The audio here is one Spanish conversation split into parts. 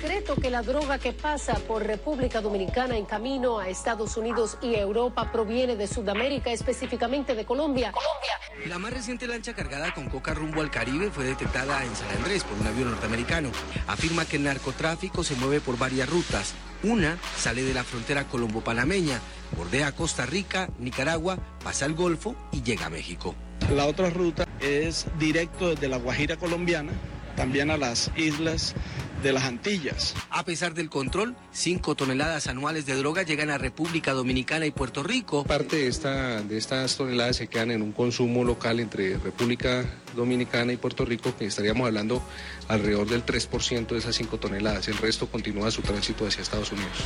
Secreto que la droga que pasa por República Dominicana en camino a Estados Unidos y Europa proviene de Sudamérica, específicamente de Colombia. Colombia. La más reciente lancha cargada con coca rumbo al Caribe fue detectada en San Andrés por un avión norteamericano. Afirma que el narcotráfico se mueve por varias rutas. Una sale de la frontera colombo-panameña, bordea Costa Rica, Nicaragua, pasa al Golfo y llega a México. La otra ruta es directo desde la Guajira colombiana también a las islas de las Antillas. A pesar del control, 5 toneladas anuales de droga llegan a República Dominicana y Puerto Rico. Parte de, esta, de estas toneladas se quedan en un consumo local entre República Dominicana y Puerto Rico, que estaríamos hablando alrededor del 3% de esas 5 toneladas. El resto continúa su tránsito hacia Estados Unidos.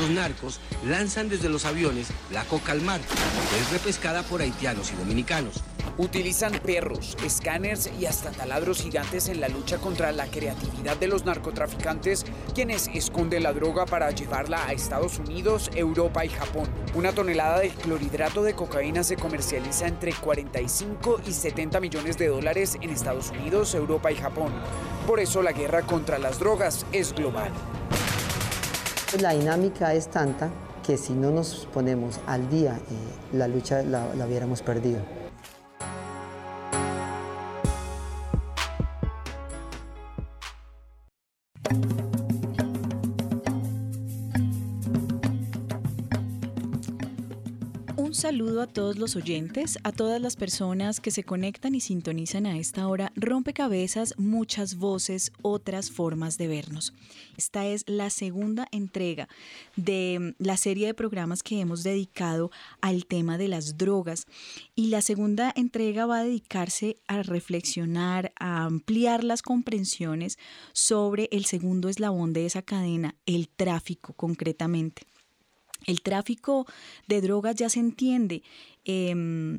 Los narcos lanzan desde los aviones la coca al mar, que es repescada por haitianos y dominicanos. Utilizan perros, escáneres y hasta taladros gigantes en la lucha contra la creatividad de los narcotraficantes, quienes esconden la droga para llevarla a Estados Unidos, Europa y Japón. Una tonelada de clorhidrato de cocaína se comercializa entre 45 y 70 millones de dólares en Estados Unidos, Europa y Japón. Por eso la guerra contra las drogas es global. La dinámica es tanta que si no nos ponemos al día, la lucha la, la hubiéramos perdido. A todos los oyentes, a todas las personas que se conectan y sintonizan a esta hora. Rompecabezas, muchas voces, otras formas de vernos. Esta es la segunda entrega de la serie de programas que hemos dedicado al tema de las drogas. Y la segunda entrega va a dedicarse a reflexionar, a ampliar las comprensiones sobre el segundo eslabón de esa cadena, el tráfico concretamente. El tráfico de drogas ya se entiende em,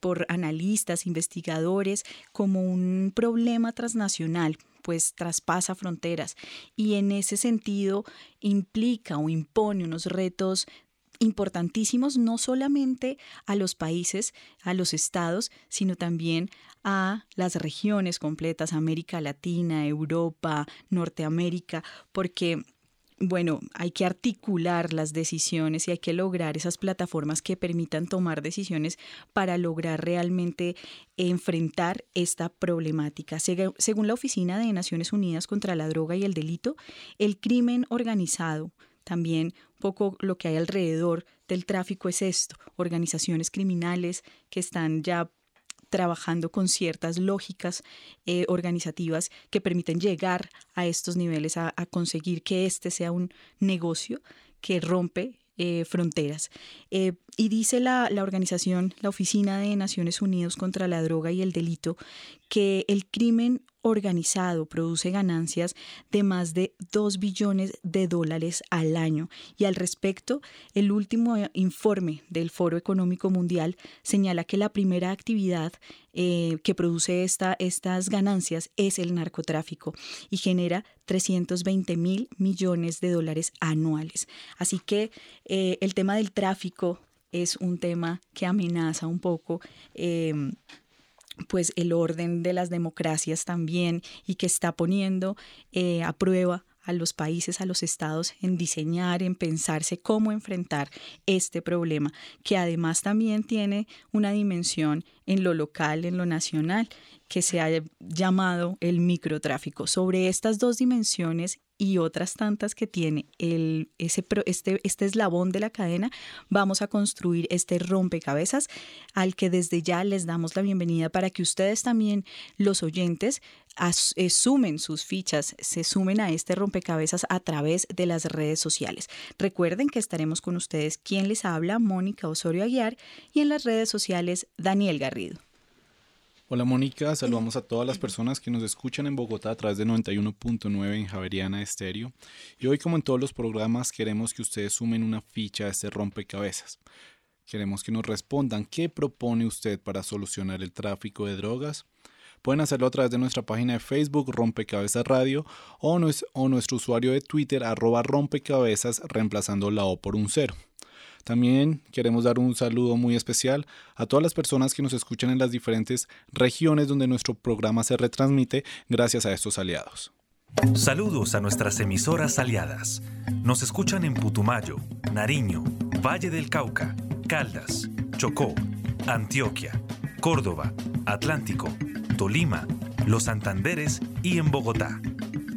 por analistas, investigadores, como un problema transnacional, pues traspasa fronteras y en ese sentido implica o impone unos retos importantísimos no solamente a los países, a los estados, sino también a las regiones completas, América Latina, Europa, Norteamérica, porque bueno, hay que articular las decisiones y hay que lograr esas plataformas que permitan tomar decisiones para lograr realmente enfrentar esta problemática. Según la Oficina de Naciones Unidas contra la Droga y el Delito, el crimen organizado, también un poco lo que hay alrededor del tráfico es esto, organizaciones criminales que están ya trabajando con ciertas lógicas eh, organizativas que permiten llegar a estos niveles, a, conseguir que este sea un negocio que rompe eh, fronteras. Eh, y dice la, la, organización, la Oficina de Naciones Unidas contra la Droga y el Delito, que el crimen organizado produce ganancias de más de 2 billones de dólares al año. Y al respecto, el último informe del Foro Económico Mundial señala que la primera actividad eh, que produce esta, estas ganancias es el narcotráfico y genera 320 mil millones de dólares anuales. Así que eh, el tema del tráfico es un tema que amenaza un poco. Eh, pues el orden de las democracias también y que está poniendo eh, a prueba a los países, a los estados en diseñar, en pensarse cómo enfrentar este problema, que además también tiene una dimensión en lo local, en lo nacional, que se ha llamado el microtráfico. Sobre estas dos dimensiones y otras tantas que tiene el, ese, este, este eslabón de la cadena, vamos a construir este rompecabezas al que desde ya les damos la bienvenida para que ustedes también, los oyentes, eh, sumen sus fichas, se sumen a este rompecabezas a través de las redes sociales. Recuerden que estaremos con ustedes quien les habla, Mónica Osorio Aguiar, y en las redes sociales, Daniel Garrido. Hola Mónica, saludamos a todas las personas que nos escuchan en Bogotá a través de 91.9 en Javeriana Estéreo. Y hoy, como en todos los programas, queremos que ustedes sumen una ficha a este rompecabezas. Queremos que nos respondan qué propone usted para solucionar el tráfico de drogas. Pueden hacerlo a través de nuestra página de Facebook Rompecabezas Radio o, o nuestro usuario de Twitter arroba rompecabezas reemplazando la O por un cero. También queremos dar un saludo muy especial a todas las personas que nos escuchan en las diferentes regiones donde nuestro programa se retransmite gracias a estos aliados. Saludos a nuestras emisoras aliadas. Nos escuchan en Putumayo, Nariño, Valle del Cauca, Caldas, Chocó, Antioquia, Córdoba, Atlántico, Tolima, Los Santanderes y en Bogotá.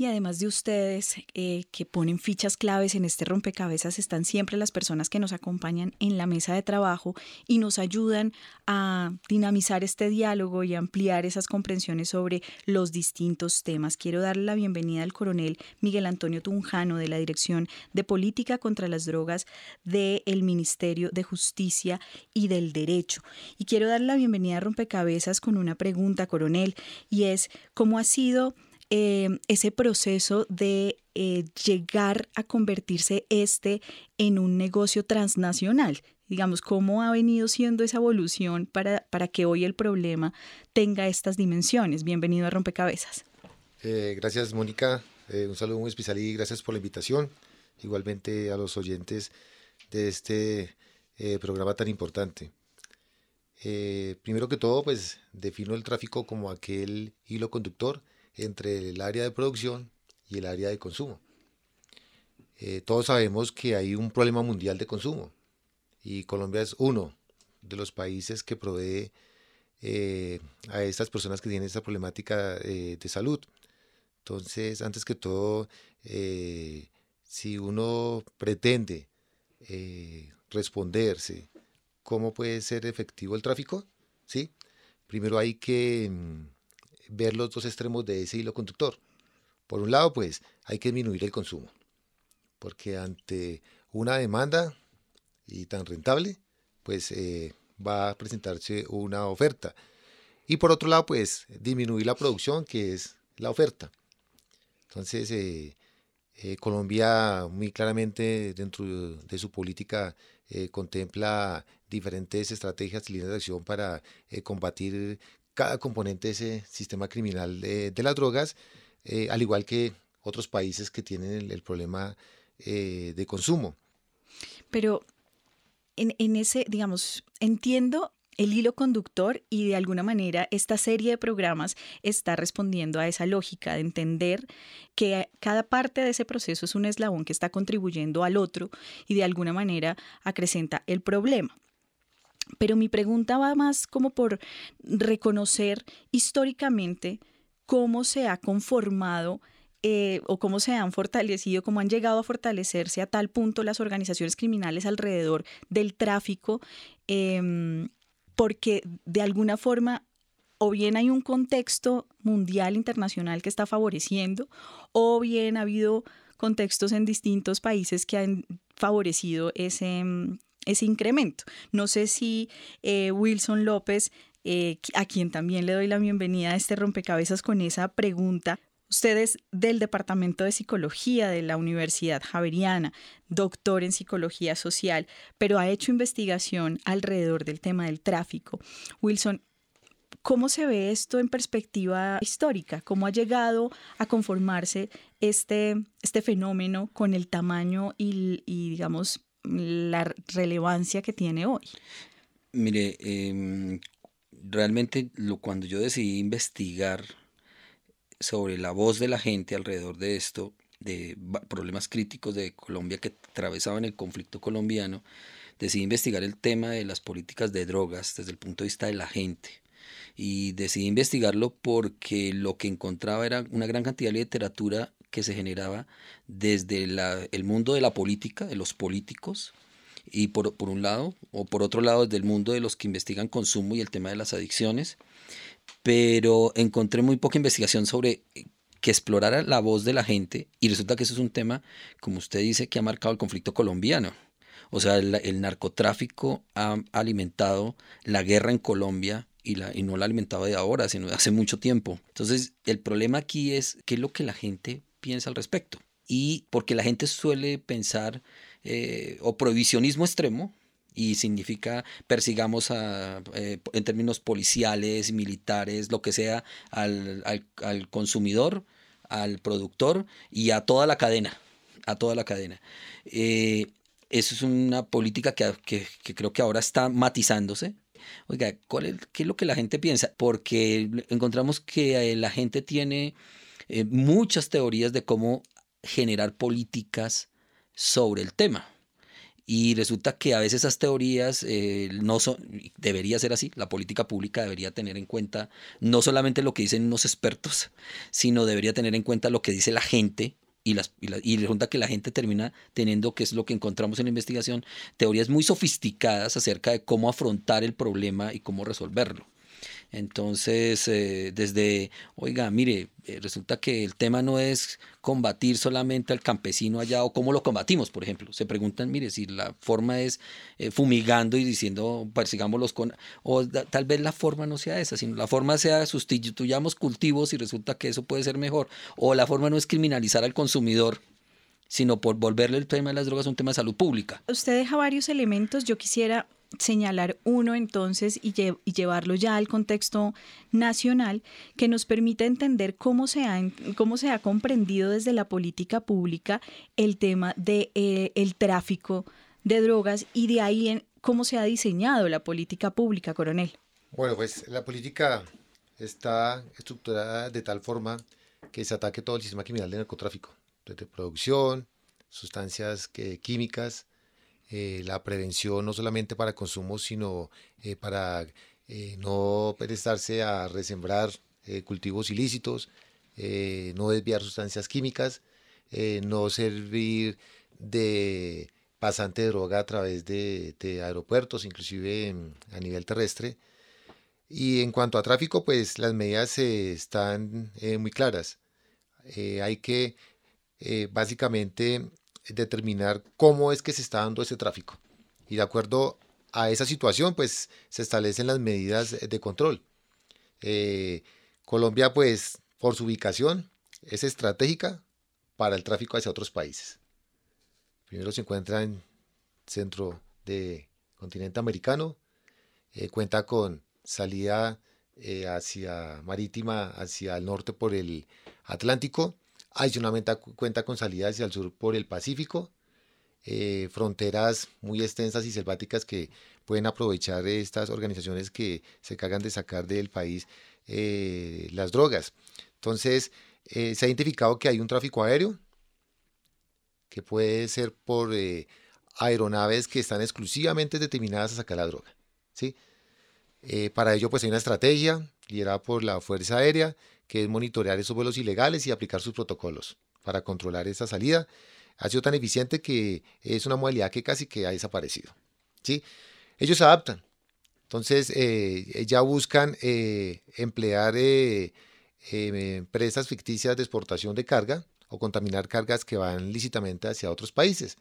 Y además de ustedes eh, que ponen fichas claves en este rompecabezas, están siempre las personas que nos acompañan en la mesa de trabajo y nos ayudan a dinamizar este diálogo y ampliar esas comprensiones sobre los distintos temas. Quiero darle la bienvenida al coronel Miguel Antonio Tunjano de la Dirección de Política contra las Drogas del Ministerio de Justicia y del Derecho. Y quiero darle la bienvenida a Rompecabezas con una pregunta, coronel, y es, ¿cómo ha sido Em, ese proceso de eh, llegar a convertirse este en un negocio transnacional. Digamos, cómo ha venido siendo esa evolución para, para que hoy el problema tenga estas dimensiones. Bienvenido a Rompecabezas. Eh, gracias, Mónica. Eh, un saludo muy especial y gracias por la invitación. Igualmente a los oyentes de este programa tan importante. primero que todo, pues defino el tráfico como aquel hilo conductor entre el área de producción y el área de consumo. Eh, todos sabemos que hay un problema mundial de consumo y Colombia es uno de los países que provee eh, a estas personas que tienen esta problemática eh, de salud. Entonces, antes que todo, si uno pretende responderse cómo puede ser efectivo el tráfico, ¿sí? primero hay que mm, ver los dos extremos de ese hilo conductor. Por un lado, pues hay que disminuir el consumo, porque ante una demanda y tan rentable, pues eh, va a presentarse una oferta. Y por otro lado, pues disminuir la producción, que es la oferta. Entonces, eh, eh, Colombia muy claramente dentro de su política contempla diferentes estrategias y líneas de acción para combatir cada componente de ese sistema criminal de, las drogas, eh, al igual que otros países que tienen el, problema eh, de consumo. Pero en, en, ese, digamos, entiendo el hilo conductor y de alguna manera esta serie de programas está respondiendo a esa lógica de entender que cada parte de ese proceso es un eslabón que está contribuyendo al otro y de alguna manera acrecenta el problema. Pero mi pregunta va más como por reconocer históricamente cómo se ha conformado eh, o cómo se han fortalecido, cómo han llegado a fortalecerse a tal punto las organizaciones criminales alrededor del tráfico, em, porque de alguna forma o bien hay un contexto mundial, internacional que está favoreciendo, o bien ha habido contextos en distintos países que han favorecido ese, em, ese incremento. No sé si eh, Wilson López, eh, a quien también le doy la bienvenida a este rompecabezas con esa pregunta, Usted es del Departamento de Psicología de la Universidad Javeriana, doctor en psicología social, pero ha hecho investigación alrededor del tema del tráfico. Wilson, ¿cómo se ve esto en perspectiva histórica? ¿Cómo ha llegado a conformarse este, este fenómeno con el tamaño y, y digamos, la relevancia que tiene hoy? Mire, em, realmente lo, cuando yo decidí investigar sobre la voz de la gente alrededor de esto, de problemas críticos de Colombia que atravesaban el conflicto colombiano, decidí investigar el tema de las políticas de drogas desde el punto de vista de la gente. Y decidí investigarlo porque lo que encontraba era una gran cantidad de literatura que se generaba desde el mundo de la política, de los políticos, y por, un lado, o por otro lado, desde el mundo de los que investigan consumo y el tema de las adicciones, pero encontré muy poca investigación sobre que explorara la voz de la gente y resulta que eso es un tema, como usted dice, que ha marcado el conflicto colombiano. O sea, el, narcotráfico ha alimentado la guerra en Colombia y, la, y no la ha alimentado de ahora, sino de hace mucho tiempo. Entonces, el problema aquí es qué es lo que la gente piensa al respecto. Y porque la gente suele pensar eh, o prohibicionismo extremo, y significa persigamos a, eh, en términos policiales, militares, lo que sea, al, al, consumidor, al productor y a toda la cadena, a toda la cadena. Eh, eso es una política que, que, creo que ahora está matizándose. Oiga, ¿cuál ¿qué es lo que la gente piensa? Porque encontramos que eh, la gente tiene muchas teorías de cómo generar políticas sobre el tema. Y resulta que a veces esas teorías eh, no son, debería ser así, la política pública debería tener en cuenta no solamente lo que dicen unos expertos, sino debería tener en cuenta lo que dice la gente y, las, y, resulta que la gente termina teniendo, que es lo que encontramos en la investigación, teorías muy sofisticadas acerca de cómo afrontar el problema y cómo resolverlo. Entonces, eh, desde, oiga, mire, eh, resulta que el tema no es combatir solamente al campesino allá o cómo lo combatimos, por ejemplo. Se preguntan, mire, si la forma es eh, fumigando y diciendo persigámoslos con... O tal vez la forma no sea esa, sino la forma sea sustituyamos cultivos y resulta que eso puede ser mejor. O la forma no es criminalizar al consumidor sino por volverle el tema de las drogas un tema de salud pública. Usted deja varios elementos, yo quisiera señalar uno entonces y, llevarlo ya al contexto nacional que nos permita entender cómo se ha, cómo se ha comprendido desde la política pública el tema del de, eh, tráfico de drogas y de ahí en cómo se ha diseñado la política pública, coronel. Bueno, pues la política está estructurada de tal forma que se ataque todo el sistema criminal de narcotráfico, desde producción, sustancias químicas, eh, la prevención no solamente para consumo, sino eh, para eh, no prestarse a resembrar cultivos ilícitos, no desviar sustancias químicas, no servir de pasante de droga a través de, aeropuertos, inclusive a nivel terrestre. Y en cuanto a tráfico, pues las medidas están muy claras. hay que básicamente determinar cómo es que se está dando ese tráfico. Y de acuerdo a esa situación, pues se establecen las medidas de control. Eh, Colombia, pues, por su ubicación, es estratégica para el tráfico hacia otros países. Primero se encuentra en centro de continente americano, eh, cuenta con salida eh, hacia marítima hacia el norte por el Atlántico Adicionalmente cuenta con salida hacia el sur por el Pacífico, eh, fronteras muy extensas y selváticas que pueden aprovechar estas organizaciones que se cargan de sacar del país eh, las drogas. Entonces, eh, se ha identificado que hay un tráfico aéreo que puede ser por aeronaves que están exclusivamente determinadas a sacar la droga. ¿sí? para ello, pues hay una estrategia liderada por la Fuerza Aérea que es monitorear esos vuelos ilegales y aplicar sus protocolos para controlar esa salida. Ha sido tan eficiente que es una modalidad que casi que ha desaparecido. ¿sí? Ellos se adaptan. Entonces, eh, ya buscan eh, emplear eh, empresas ficticias de exportación de carga o contaminar cargas que van lícitamente hacia otros países.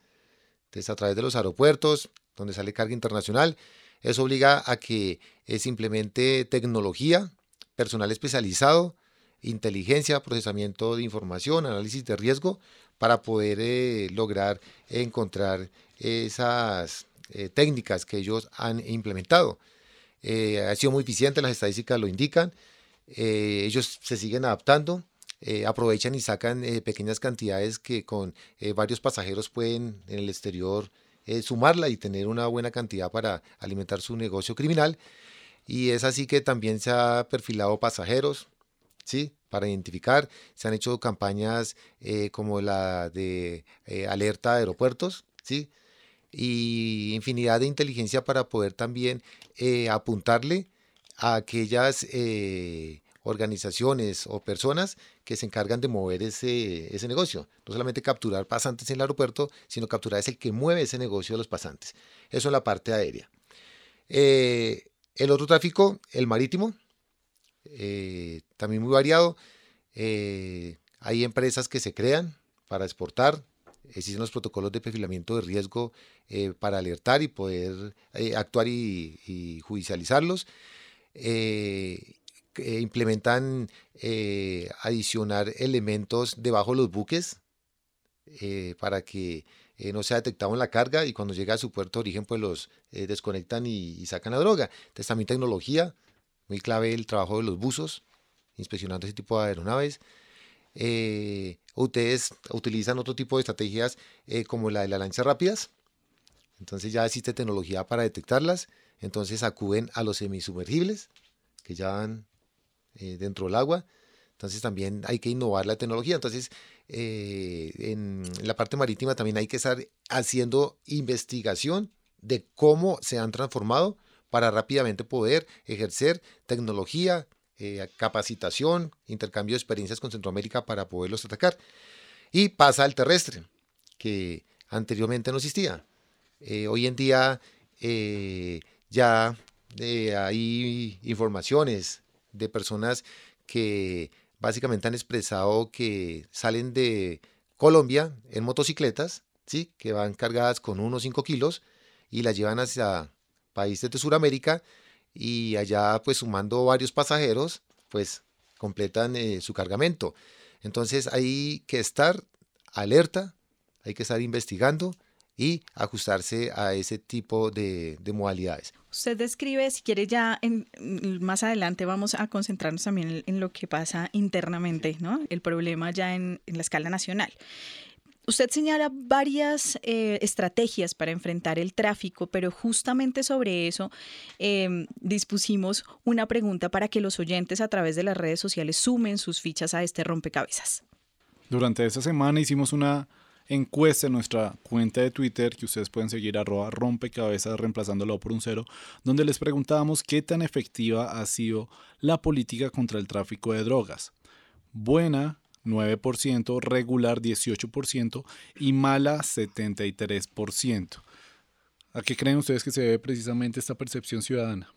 Entonces, a través de los aeropuertos, donde sale carga internacional, eso obliga a que se implemente tecnología, personal especializado, inteligencia, procesamiento de información, análisis de riesgo, para poder eh, lograr encontrar esas eh, técnicas que ellos han implementado. Eh, ha sido muy eficiente, las estadísticas lo indican. ellos se siguen adaptando, aprovechan y sacan pequeñas cantidades que con varios pasajeros pueden en el exterior sumarla y tener una buena cantidad para alimentar su negocio criminal. Y es así que también se ha perfilado pasajeros, ¿sí? Para identificar. Se han hecho campañas eh, como la de eh, alerta de aeropuertos, ¿sí? Y infinidad de inteligencia para poder también eh, apuntarle a aquellas organizaciones o personas que se encargan de mover ese, ese negocio. No solamente capturar pasantes en el aeropuerto, sino capturar es el que mueve ese negocio de los pasantes. Eso en la parte aérea. El otro tráfico, el marítimo, eh, también muy variado. Eh, hay empresas que se crean para exportar, existen los protocolos de perfilamiento de riesgo para alertar y poder actuar y, y judicializarlos. Eh, implementan eh, adicionar elementos debajo de los buques eh, para que no sea detectado en la carga y cuando llega a su puerto de origen pues los desconectan y, sacan la droga. Entonces también tecnología, muy clave el trabajo de los buzos, inspeccionando ese tipo de aeronaves. ustedes utilizan otro tipo de estrategias como la de las lanchas rápidas. Entonces ya existe tecnología para detectarlas. Entonces acuden a los semisumergibles que ya van eh, dentro del agua. Entonces también hay que innovar la tecnología. Entonces eh, en la parte marítima también hay que estar haciendo investigación de cómo se han transformado para rápidamente poder ejercer tecnología, eh, capacitación, intercambio de experiencias con Centroamérica para poderlos atacar. Y pasa al terrestre, que anteriormente no existía. hoy en día ya hay informaciones de personas que básicamente han expresado que salen de Colombia en motocicletas, ¿sí? que van cargadas con unos 5 kilos y las llevan hacia países de Sudamérica y allá pues sumando varios pasajeros pues completan eh, su cargamento. Entonces hay que estar alerta, hay que estar investigando y ajustarse a ese tipo de, modalidades. Usted describe, si quiere ya en, más adelante vamos a concentrarnos también en, lo que pasa internamente, ¿no? El problema ya en, la escala nacional. Usted señala varias eh, estrategias para enfrentar el tráfico, pero justamente sobre eso em, dispusimos una pregunta para que los oyentes a través de las redes sociales sumen sus fichas a este rompecabezas. Durante esta semana hicimos una encuesta en nuestra cuenta de Twitter, que ustedes pueden seguir arroba rompecabezas reemplazándolo por un cero, donde les preguntábamos qué tan efectiva ha sido la política contra el tráfico de drogas. Buena, 9%, regular 18% y mala 73%. ¿A qué creen ustedes que se debe precisamente esta percepción ciudadana?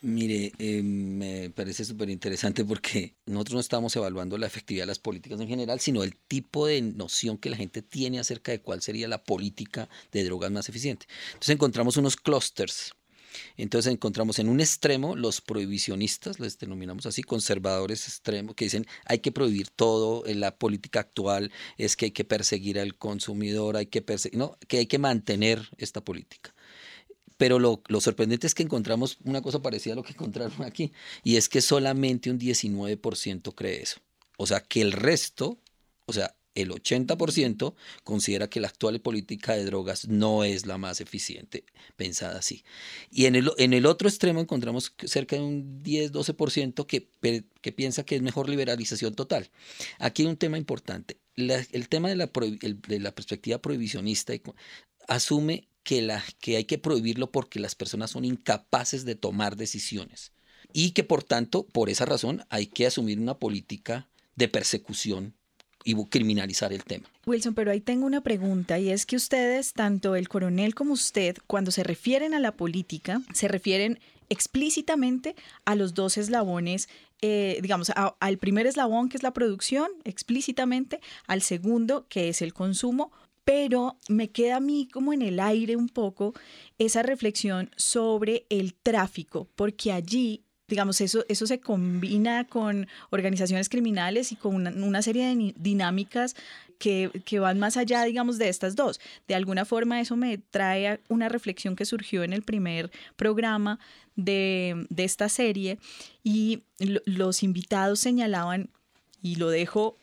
Mire, eh, me parece súper interesante porque nosotros no estamos evaluando la efectividad de las políticas en general, sino el tipo de noción que la gente tiene acerca de cuál sería la política de drogas más eficiente. Entonces encontramos unos clusters. Entonces encontramos en un extremo los prohibicionistas, les denominamos así, conservadores extremos, que dicen hay que prohibir todo, en la política actual es que hay que perseguir al consumidor, hay que perseguir, no, que hay que mantener esta política. Pero lo, sorprendente es que encontramos una cosa parecida a lo que encontraron aquí, y es que solamente un 19% cree eso. O sea, que el resto, o sea, el 80% considera que la actual política de drogas no es la más eficiente, pensada así. Y en el, en el otro extremo encontramos cerca de un 10-12% que, que piensa que es mejor liberalización total. Aquí hay un tema importante. el tema de la, de la perspectiva prohibicionista asume que, la, que hay que prohibirlo porque las personas son incapaces de tomar decisiones y que por tanto, por esa razón, hay que asumir una política de persecución y criminalizar el tema. Wilson, pero ahí tengo una pregunta y es que ustedes, tanto el coronel como usted, cuando se refieren a la política, se refieren explícitamente a los dos eslabones, eh, digamos, al primer eslabón que es la producción, explícitamente, al segundo que es el consumo, pero me queda a mí como en el aire un poco esa reflexión sobre el tráfico, porque allí digamos, eso, eso se combina con organizaciones criminales y con una, serie de dinámicas que, van más allá, digamos, de estas dos. De alguna forma eso me trae a una reflexión que surgió en el primer programa de, esta serie y los invitados señalaban, y lo dejo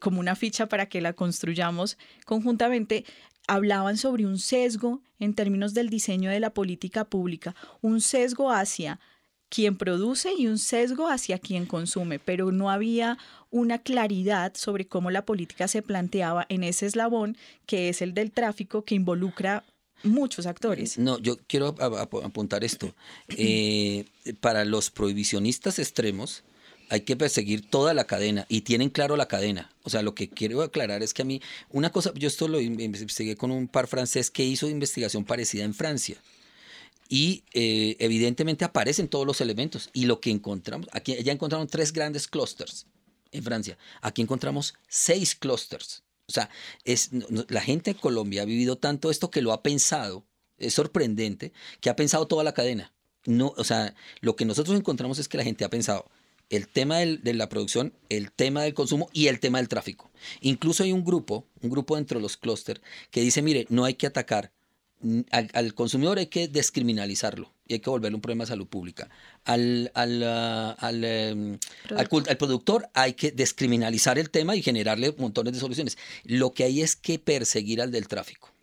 como una ficha para que la construyamos conjuntamente, hablaban sobre un sesgo en términos del diseño de la política pública, un sesgo hacia quien produce y un sesgo hacia quien consume, pero no había una claridad sobre cómo la política se planteaba en ese eslabón que es el del tráfico que involucra muchos actores. No, yo quiero apuntar esto. Eh, para los prohibicionistas extremos, hay que perseguir toda la cadena y tienen claro la cadena. O sea, lo que quiero aclarar es que a mí, una cosa, yo esto lo investigué con un par francés que hizo investigación parecida en Francia. Y eh, evidentemente aparecen todos los elementos. Y lo que encontramos, aquí ya encontraron tres grandes clústeres en Francia. Aquí encontramos seis clústeres. O sea, es, la gente de Colombia ha vivido tanto esto que lo ha pensado. Es sorprendente que ha pensado toda la cadena. No, o sea, lo que nosotros encontramos es que la gente ha pensado el tema de la producción, el tema del consumo y el tema del tráfico. Incluso hay un grupo, un grupo dentro de los clústeres, que dice, mire, no hay que atacar al, consumidor, hay que descriminalizarlo y hay que volverle un problema de salud pública. Al, al, ah, em, al, productor hay que descriminalizar el tema y generarle montones de soluciones. Lo que hay es que perseguir al del tráfico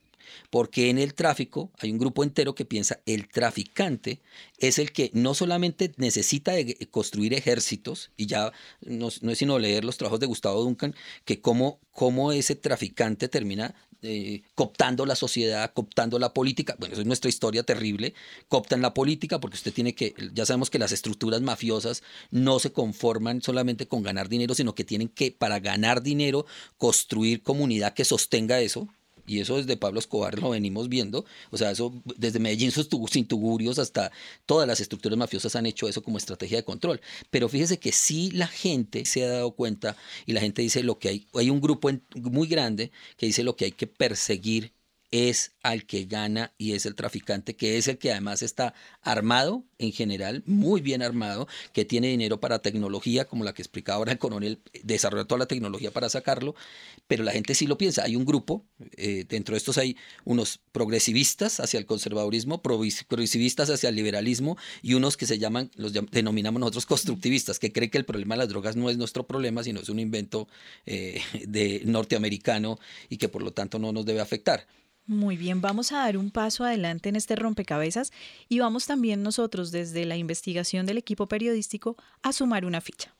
porque en el tráfico hay un grupo entero que piensa el traficante es el que no solamente necesita construir ejércitos, y ya no, es sino leer los trabajos de Gustavo Duncan, que cómo, cómo ese traficante termina eh, cooptando la sociedad, cooptando la política. Bueno, eso es nuestra historia terrible. Cooptan la política porque usted tiene que, ya sabemos que las estructuras mafiosas no se conforman solamente con ganar dinero, sino que tienen que, para ganar dinero, construir comunidad que sostenga eso y eso desde Pablo Escobar lo venimos viendo, o sea, eso desde Medellín sin tugurios hasta todas las estructuras mafiosas han hecho eso como estrategia de control. Pero fíjese que sí la gente se ha dado cuenta y la gente dice lo que hay, hay un grupo muy grande que dice lo que hay que perseguir es al que gana y es el traficante, que es el que además está armado en general, muy bien armado, que tiene dinero para tecnología, como la que explicaba ahora el coronel, desarrolla toda la tecnología para sacarlo, pero la gente sí lo piensa. Hay un grupo, eh, dentro de estos hay unos progresivistas hacia el conservadurismo, progresivistas hacia el liberalismo y unos que se llaman, los denominamos nosotros constructivistas, que creen que el problema de las drogas no es nuestro problema, sino es un invento eh, de norteamericano y que por lo tanto no nos debe afectar. Muy bien, vamos a dar un paso adelante en este rompecabezas y vamos también nosotros desde la investigación del equipo periodístico a sumar una ficha.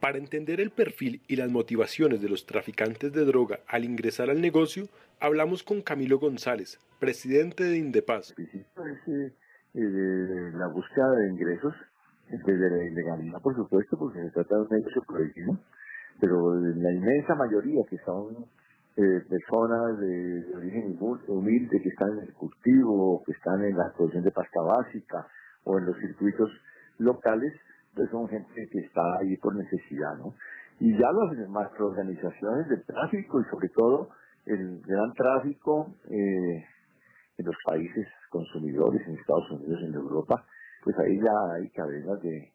Para entender el perfil y las motivaciones de los traficantes de droga al ingresar al negocio, hablamos con Camilo González, presidente de Indepaz. Eh, la búsqueda de ingresos desde la ilegalidad, por supuesto, porque se trata de un negocio prohibido, pero la inmensa mayoría que son eh, personas de, origen humilde, que están en el cultivo, que están en la producción de pasta básica o en los circuitos locales, pues son gente que está ahí por necesidad, ¿no? Y ya las macroorganizaciones del tráfico y sobre todo el gran tráfico eh, en los países consumidores, en Estados Unidos, en Europa, pues ahí ya hay cadenas de,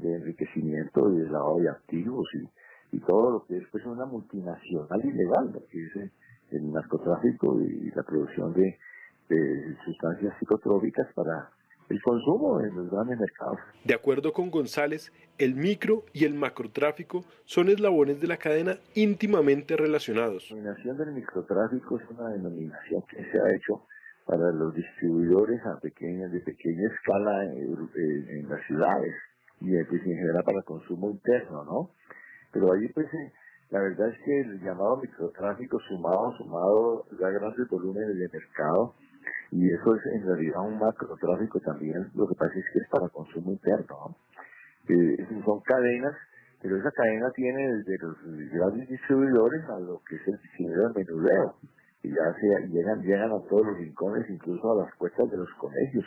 enriquecimiento y de lavado de activos y, y todo lo que es pues una multinacional ilegal, que es el, narcotráfico y la producción de, de sustancias psicotrópicas para el consumo en los grandes mercados. De acuerdo con González, el micro y el macrotráfico son eslabones de la cadena íntimamente relacionados. La denominación del microtráfico es una denominación que se ha hecho para los distribuidores a pequeña, de pequeña escala en, las ciudades y pues, en general para consumo interno, ¿no? Pero ahí pues eh, la verdad es que el llamado microtráfico sumado, sumado da grandes volúmenes de mercado y eso es en realidad un macrotráfico también, lo que pasa es que es para consumo interno, ¿no? Eh, son cadenas, pero esa cadena tiene desde los grandes distribuidores a lo que es el distribuidor de menudeo y ya se, llegan, llegan a todos los rincones, incluso a las puertas de los colegios,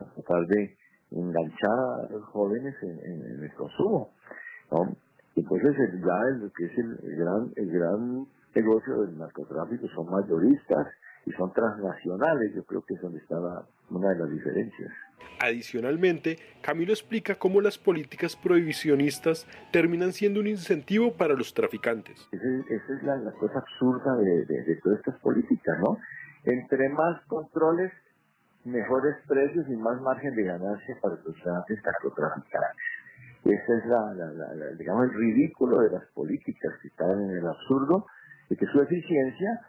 a tratar de enganchar a los jóvenes en, el consumo. ¿no? Entonces ya lo que es el, gran, el gran negocio del narcotráfico son mayoristas y son transnacionales, yo creo que es donde está una de las diferencias. Adicionalmente, Camilo explica cómo las políticas prohibicionistas terminan siendo un incentivo para los traficantes. Esa es, la, cosa absurda de, todas estas políticas, ¿no? Entre más controles, mejores precios y más margen de ganancia para los narcotraficantes. Ese es la, digamos, el ridículo de las políticas que están en el absurdo de que su eficiencia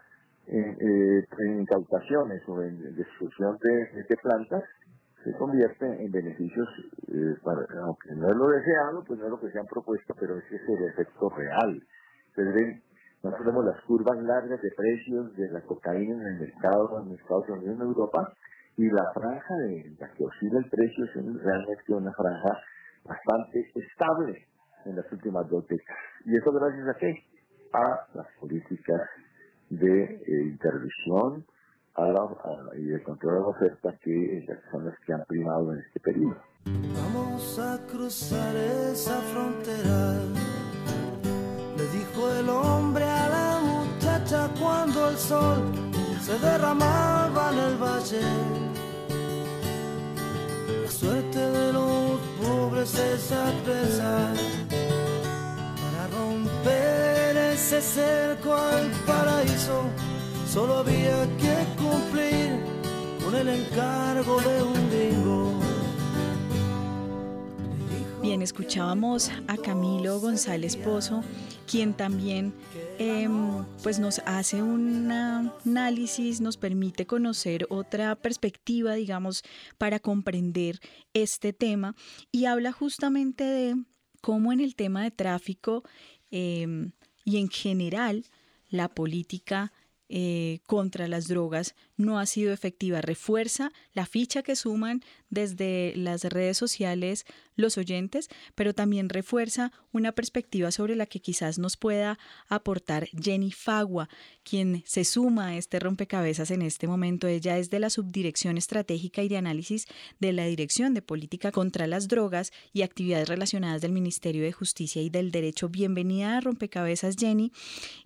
en, eh, en incautaciones o en destrucción de, plantas se convierte en beneficios, eh, aunque no es lo deseado, pues no es lo que se han propuesto, pero ese es el efecto real. Entonces, nosotros vemos las curvas largas de precios de la cocaína en el mercado, en Estados Unidos, en Europa, y la franja de la que oscila el precio es realmente una franja bastante estable en las últimas dos décadas. ¿Y eso gracias a qué? A las políticas de eh, intervención y de control de la oferta que son las que han primado en este periodo. Vamos a cruzar esa frontera, le dijo el hombre a la muchacha cuando el sol se derramaba en el valle. La suerte de los pobres es apresa para ese cerco al paraíso. Solo había que cumplir con el encargo de un bingo. Bien, escuchábamos a Camilo González Pozo, quien también em, pues nos hace un análisis, nos permite conocer otra perspectiva, digamos, para comprender este tema y habla justamente de cómo en el tema de tráfico em, y en general la política eh, contra las drogas no ha sido efectiva. Refuerza la ficha que suman desde las redes sociales los oyentes, pero también refuerza una perspectiva sobre la que quizás nos pueda aportar Jenny Fagua, quien se suma a este rompecabezas en este momento. Ella es de la Subdirección Estratégica y de Análisis de la Dirección de Política contra las Drogas y Actividades Relacionadas del Ministerio de Justicia y del Derecho. Bienvenida a Rompecabezas, Jenny.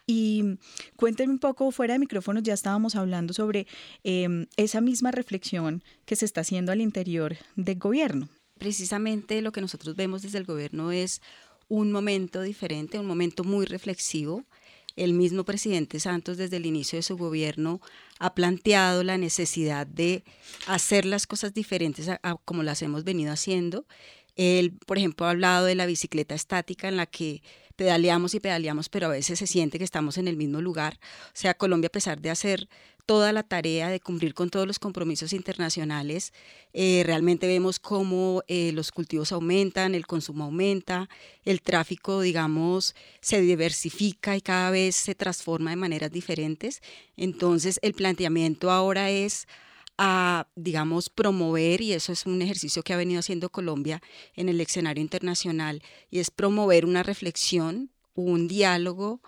Y cuéntenme un poco, fuera de micrófonos ya estábamos hablando sobre em, esa misma reflexión que se está haciendo al interior del gobierno. Precisamente lo que nosotros vemos desde el gobierno es un momento diferente, un momento muy reflexivo. El mismo presidente Santos desde el inicio de su gobierno ha planteado la necesidad de hacer las cosas diferentes a como las hemos venido haciendo. Él, por ejemplo, ha hablado de la bicicleta estática en la que pedaleamos y pedaleamos, pero a veces se siente que estamos en el mismo lugar. O sea, Colombia, a pesar de hacer toda la tarea de cumplir con todos los compromisos internacionales, eh, realmente vemos cómo eh, los cultivos aumentan, el consumo aumenta, el tráfico, digamos, se diversifica y cada vez se transforma de maneras diferentes. Entonces, el planteamiento ahora es a, digamos, promover, y eso es un ejercicio que ha venido haciendo Colombia en el escenario internacional, y es promover una reflexión, un diálogo,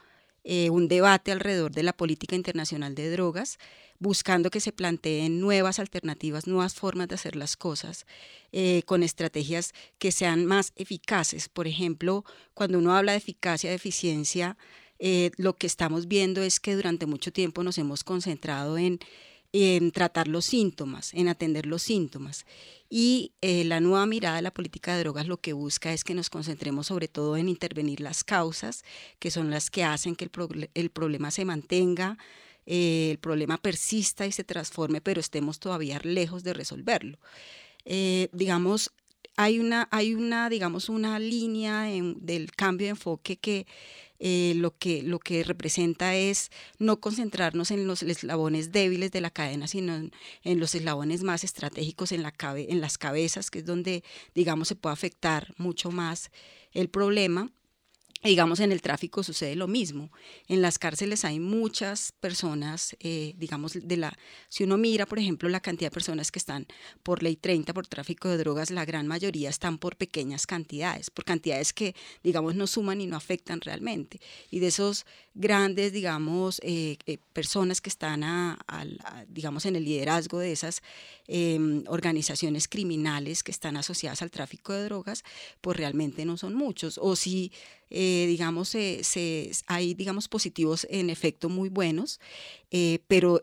eh, un debate alrededor de la política internacional de drogas, buscando que se planteen nuevas alternativas, nuevas formas de hacer las cosas, eh, con estrategias que sean más eficaces. Por ejemplo, cuando uno habla de eficacia, de eficiencia, eh, lo que estamos viendo es que durante mucho tiempo nos hemos concentrado en en tratar los síntomas, en atender los síntomas. Y eh, la nueva mirada de la política de drogas lo que busca es que nos concentremos sobre todo en intervenir las causas, que son las que hacen que el, problema se mantenga, eh, el problema persista y se transforme, pero estemos todavía lejos de resolverlo. Eh, digamos, hay una, hay una, digamos, una línea del cambio de enfoque que eh, lo, que, lo que representa es no concentrarnos en los eslabones débiles de la cadena, sino en, los eslabones más estratégicos en, la en las cabezas, que es donde, digamos, se puede afectar mucho más el problema digamos, en el tráfico sucede lo mismo. En las cárceles hay muchas personas, eh, digamos, de la, si uno mira, por ejemplo, la cantidad de personas que están por ley 30 por tráfico de drogas, la gran mayoría están por pequeñas cantidades, por cantidades que, digamos, no suman y no afectan realmente. Y de esos grandes, digamos, eh, eh, personas que están, a, digamos, en el liderazgo de esas em, organizaciones criminales que están asociadas al tráfico de drogas, pues realmente no son muchos. O si eh, digamos, hay, digamos, positivos en efecto muy buenos, eh, pero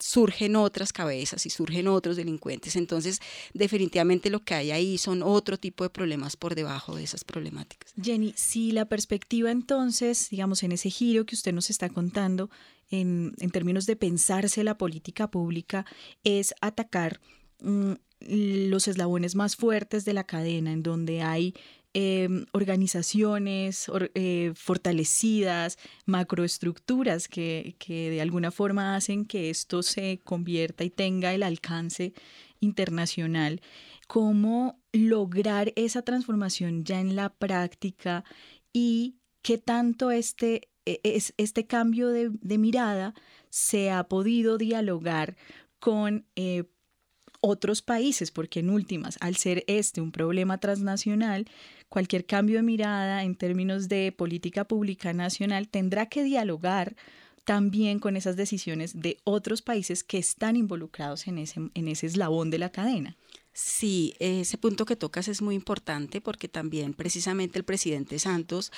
surgen otras cabezas y surgen otros delincuentes. Entonces, definitivamente lo que hay ahí son otro tipo de problemas por debajo de esas problemáticas. Jenny, si la perspectiva entonces, digamos, en ese giro que usted nos está contando, en, en términos de pensarse la política pública, es atacar mm, los eslabones más fuertes de la cadena, en donde hay Em, organizaciones eh, fortalecidas, macroestructuras que, que de alguna forma hacen que esto se convierta y tenga el alcance internacional. ¿Cómo lograr esa transformación ya en la práctica y qué tanto este, e, es, este cambio de, mirada se ha podido dialogar con eh, otros países, porque en últimas, al ser este un problema transnacional, cualquier cambio de mirada en términos de política pública nacional tendrá que dialogar también con esas decisiones de otros países que están involucrados en ese, en ese eslabón de la cadena. Sí, ese punto que tocas es muy importante porque también precisamente el presidente Santos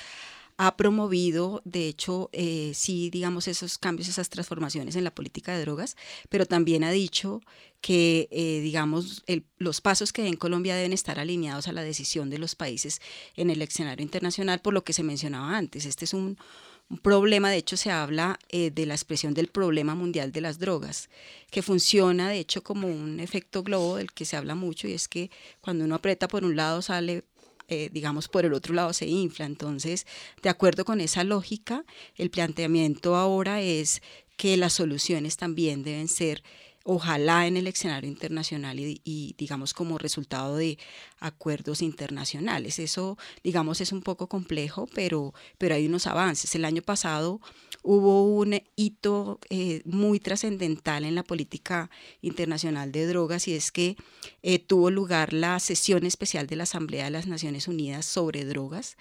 ha promovido, de hecho, eh, sí, digamos, esos cambios, esas transformaciones en la política de drogas, pero también ha dicho que, eh, digamos, los pasos que en Colombia deben estar alineados a la decisión de los países en el escenario internacional, por lo que se mencionaba antes. Este es un, problema, de hecho se habla eh, de la expresión del problema mundial de las drogas, que funciona de hecho como un efecto globo del que se habla mucho y es que cuando uno aprieta por un lado sale eh, digamos, por el otro lado se infla. Entonces, de acuerdo con esa lógica, el planteamiento ahora es que las soluciones también deben ser ojalá en el escenario internacional y, digamos como resultado de acuerdos internacionales. Eso digamos es un poco complejo, pero, pero hay unos avances. El año pasado hubo un hito eh, muy trascendental en la política internacional de drogas y es que eh, tuvo lugar la sesión especial de la Asamblea de las Naciones Unidas sobre drogas.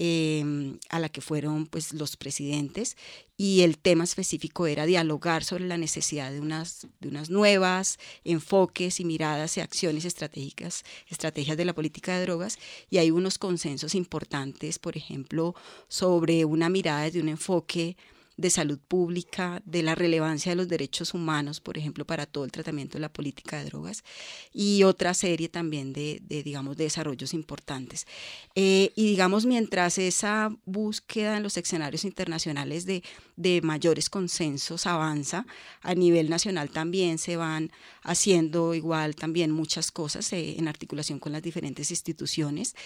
Em, a la que fueron pues, los presidentes y el tema específico era dialogar sobre la necesidad de unas, de unas nuevas enfoques y miradas y acciones estratégicas, estrategias de la política de drogas y hay unos consensos importantes, por ejemplo, sobre una mirada desde un enfoque de salud pública, de la relevancia de los derechos humanos, por ejemplo, para todo el tratamiento de la política de drogas, y otra serie también de, digamos, de desarrollos importantes. Eh, y digamos, mientras esa búsqueda en los escenarios internacionales de, de mayores consensos avanza, a nivel nacional también se van haciendo igual también muchas cosas eh, en articulación con las diferentes instituciones.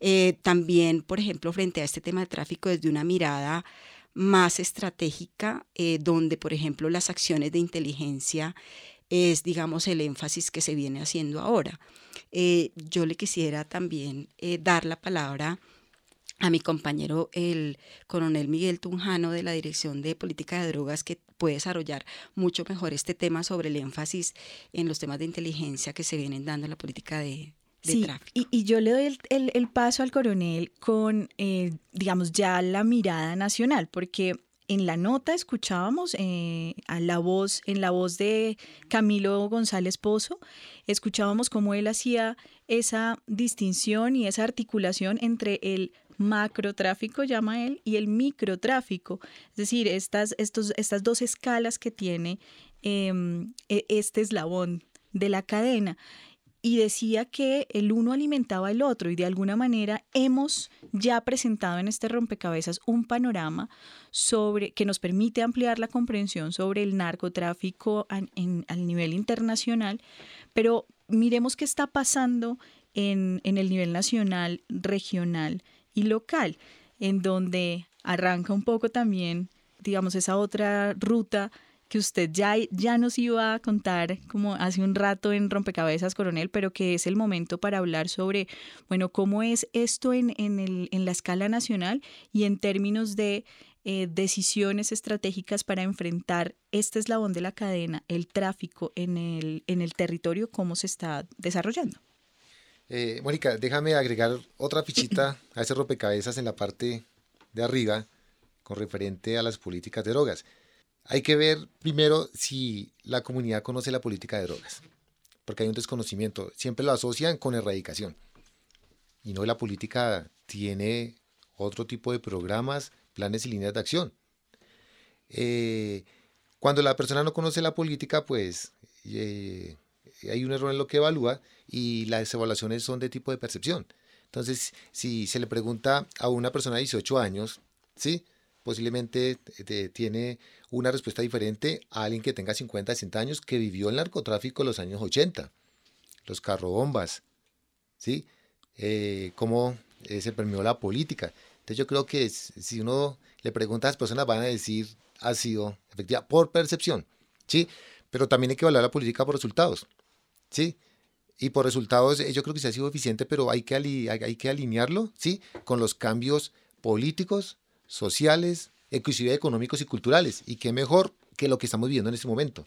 Eh, también, por ejemplo, frente a este tema de tráfico desde una mirada más estratégica, eh, donde, por ejemplo, las acciones de inteligencia es, digamos, el énfasis que se viene haciendo ahora. Eh, yo le quisiera también eh, dar la palabra a mi compañero, el coronel Miguel Tunjano de la Dirección de Política de Drogas, que puede desarrollar mucho mejor este tema sobre el énfasis en los temas de inteligencia que se vienen dando en la política de, sí, Y, yo le doy el, paso al coronel con, eh, digamos, ya la mirada nacional, porque en la nota escuchábamos eh, a la voz, en la voz de Camilo González Pozo, escuchábamos cómo él hacía esa distinción y esa articulación entre el macrotráfico, llama él, y el microtráfico. Es decir, estas, estos, estas dos escalas que tiene em, e, este eslabón de la cadena y decía que el uno alimentaba al otro y de alguna manera hemos ya presentado en este rompecabezas un panorama sobre que nos permite ampliar la comprensión sobre el narcotráfico en, al nivel internacional, pero miremos qué está pasando en, en el nivel nacional, regional y local, en donde arranca un poco también, digamos, esa otra ruta que usted ya, ya nos iba a contar como hace un rato en Rompecabezas, coronel, pero que es el momento para hablar sobre, bueno, cómo es esto en, en, el, en la escala nacional y en términos de eh, decisiones estratégicas para enfrentar este eslabón de la cadena, el tráfico en el, en el territorio, cómo se está desarrollando. Eh, Mónica, déjame agregar otra fichita a ese rompecabezas en la parte de arriba con referente a las políticas de drogas. Hay que ver primero si la comunidad conoce la política de drogas, porque hay un desconocimiento. Siempre lo asocian con erradicación. Y no, la política tiene otro tipo de programas, planes y líneas de acción. Eh, cuando la persona no conoce la política, pues eh, hay un error en lo que evalúa y las evaluaciones son de tipo de percepción. Entonces, si se le pregunta a una persona de 18 años, ¿sí? Posiblemente eh, tiene una respuesta diferente a alguien que tenga 50, 60 años que vivió el narcotráfico en los años 80, los carrobombas, ¿sí? Eh, cómo eh, se permeó la política. Entonces yo creo que si uno le pregunta a las personas van a decir ha sido efectiva por percepción, ¿sí? Pero también hay que evaluar la política por resultados, ¿sí? Y por resultados yo creo que se ha sido eficiente, pero hay que, hay que alinearlo, ¿sí? Con los cambios políticos, sociales, inclusive económicos y culturales. Y qué mejor que lo que estamos viviendo en este momento.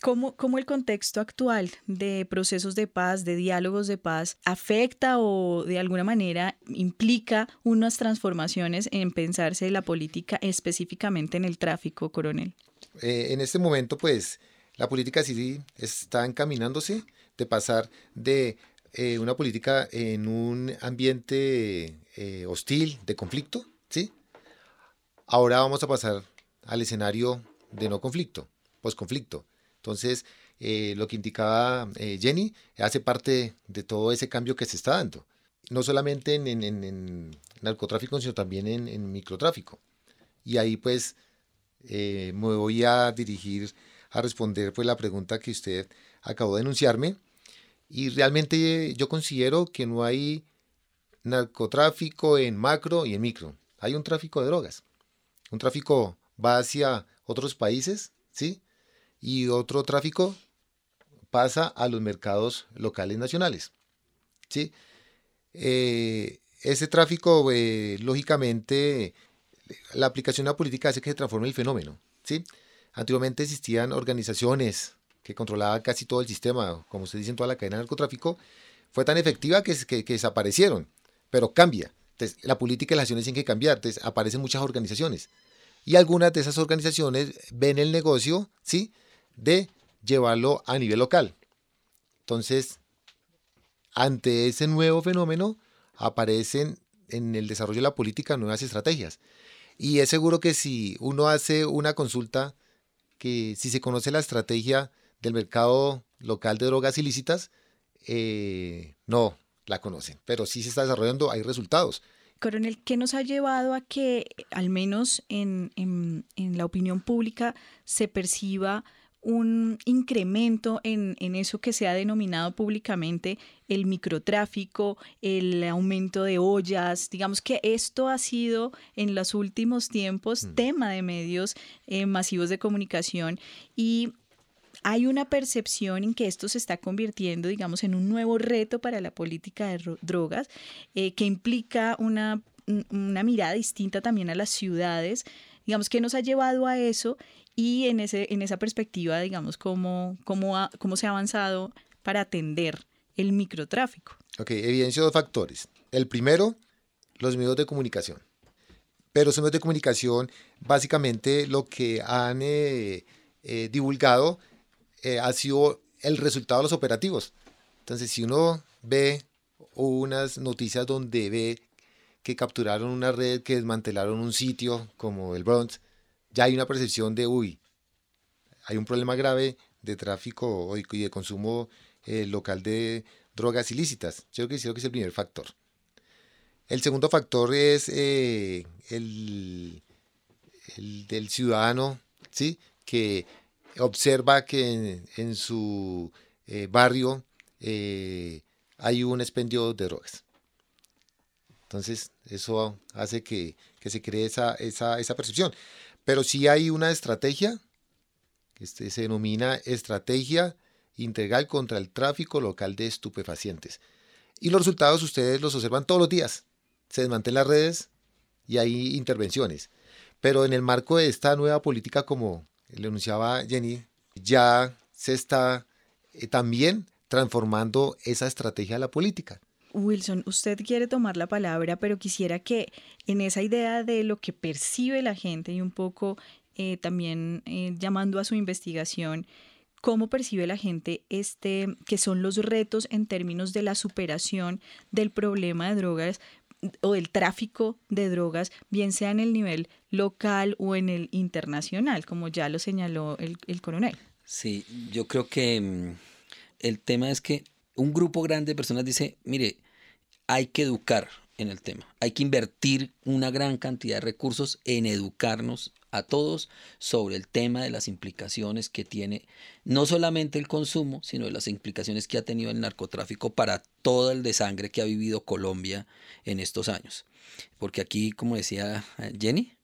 ¿Cómo, ¿Cómo, el contexto actual de procesos de paz, de diálogos de paz, afecta o de alguna manera implica unas transformaciones en pensarse la política específicamente en el tráfico, coronel? Eh, en este momento, pues, la política sí está encaminándose de pasar de eh, una política en un ambiente eh, hostil, de conflicto, ¿sí? Ahora vamos a pasar al escenario de no conflicto, posconflicto. Entonces, eh, lo que indicaba Jenny hace parte de todo ese cambio que se está dando. No solamente en, narcotráfico, sino también en, microtráfico. Y ahí pues me voy a dirigir a responder pues la pregunta que usted acabó de enunciarme y realmente yo considero que no hay narcotráfico en macro y en micro. Hay un tráfico de drogas. Un tráfico va hacia otros países, ¿sí? Y otro tráfico pasa a los mercados locales nacionales, ¿sí? Eh, ese tráfico, eh, lógicamente, la aplicación de la política hace que se transforme el fenómeno, ¿sí? Antiguamente existían organizaciones que controlaba casi todo el sistema, como se dice en toda la cadena de narcotráfico, fue tan efectiva que, que, desaparecieron, pero cambia. Entonces, la política y las acciones tienen que cambiar, entonces aparecen muchas organizaciones. Y algunas de esas organizaciones ven el negocio, ¿sí? De llevarlo a nivel local. Entonces, ante ese nuevo fenómeno, aparecen en el desarrollo de la política nuevas estrategias. Y es seguro que si uno hace una consulta, que si se conoce la estrategia del mercado local de drogas ilícitas, eh, no la conocen, pero sí se está desarrollando, hay resultados. Coronel, ¿qué nos ha llevado a que, al menos en, la opinión pública, se perciba un incremento en, en, eso que se ha denominado públicamente el microtráfico, el aumento de ollas. Digamos que esto ha sido en los últimos tiempos mm. tema de medios eh, masivos de comunicación y hay una percepción en que esto se está convirtiendo, digamos, en un nuevo reto para la política de drogas, eh, que implica una, mirada distinta también a las ciudades, digamos, que nos ha llevado a eso y en, ese, en esa perspectiva, digamos, cómo, cómo, cómo se ha avanzado para atender el microtráfico. Ok, evidencio dos factores. El primero, los medios de comunicación. Pero esos medios de comunicación, básicamente lo que han eh, eh, divulgado eh, ha sido el resultado de los operativos. Entonces, si uno ve unas noticias donde ve que capturaron una red, que desmantelaron un sitio como el Bronx, ya hay una percepción de, uy, hay un problema grave de tráfico y de consumo eh, local de drogas ilícitas. Yo creo que, creo es el primer factor. El segundo factor es eh, el, el, del ciudadano, ¿sí? que observa que en, su eh, barrio eh, hay un expendio de drogas. Entonces, eso hace que, se cree esa, esa, percepción. Pero sí hay una estrategia, que este se denomina estrategia integral contra el tráfico local de estupefacientes. Y los resultados ustedes los observan todos los días. Se desmantelan las redes y hay intervenciones. Pero en el marco de esta nueva política, como le anunciaba Jenny, ya se está eh, también transformando esa estrategia de la política. Wilson, usted quiere tomar la palabra, pero quisiera que en esa idea de lo que percibe la gente y un poco eh, también eh, llamando a su investigación, cómo percibe la gente este que son los retos en términos de la superación del problema de drogas o del tráfico de drogas, bien sea en el nivel local o en el internacional, como ya lo señaló el, el coronel. Sí, yo creo que mm, el tema es que un grupo grande de personas dice, mire, hay que educar en el tema, hay que invertir una gran cantidad de recursos en educarnos a todos sobre el tema de las implicaciones que tiene no solamente el consumo, sino de las implicaciones que ha tenido el narcotráfico para todo el desangre que ha vivido Colombia en estos años. Porque aquí, como decía eh, Jenny,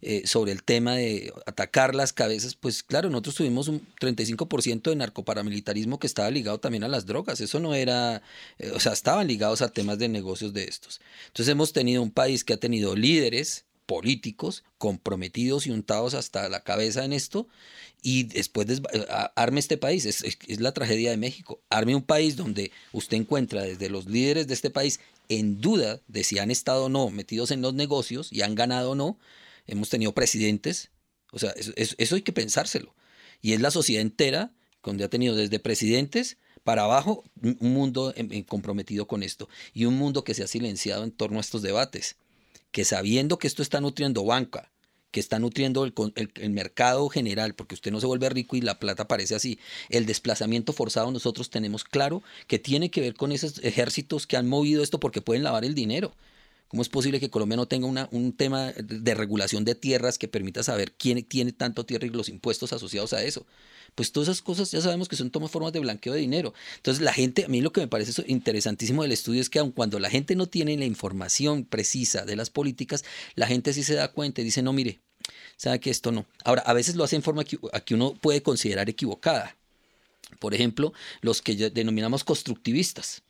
eh, sobre el tema de atacar las cabezas, pues claro, nosotros tuvimos un 35% de narcoparamilitarismo que estaba ligado también a las drogas. Eso no era, eh, o sea, estaban ligados a temas de negocios de estos. Entonces hemos tenido un país que ha tenido líderes políticos comprometidos y untados hasta la cabeza en esto y después arme este país. Es, es, la tragedia de México. Arme un país donde usted encuentra desde los líderes de este país en duda de si han estado o no metidos en los negocios y han ganado o no. Hemos tenido presidentes. O sea, eso, hay que pensárselo. Y es la sociedad entera donde ha tenido desde presidentes para abajo un mundo comprometido con esto y un mundo que se ha silenciado en torno a estos debates que sabiendo que esto está nutriendo banca, que está nutriendo el, mercado general, porque usted no se vuelve rico y la plata aparece así. El desplazamiento forzado nosotros tenemos claro que tiene que ver con esos ejércitos que han movido esto porque pueden lavar el dinero. ¿Cómo es posible que Colombia no tenga un tema de regulación de tierras que permita saber quién tiene tanto tierra y los impuestos asociados a eso? Pues todas esas cosas ya sabemos que son tomas formas de blanqueo de dinero. Entonces la gente, a mí lo que me parece interesantísimo del estudio es que aun cuando la gente no tiene la información precisa de las políticas, la gente sí se da cuenta y dice, no, mire, sabe que esto no. Ahora, a veces lo hace en forma que, que uno puede considerar equivocada. Por ejemplo, los que denominamos constructivistas.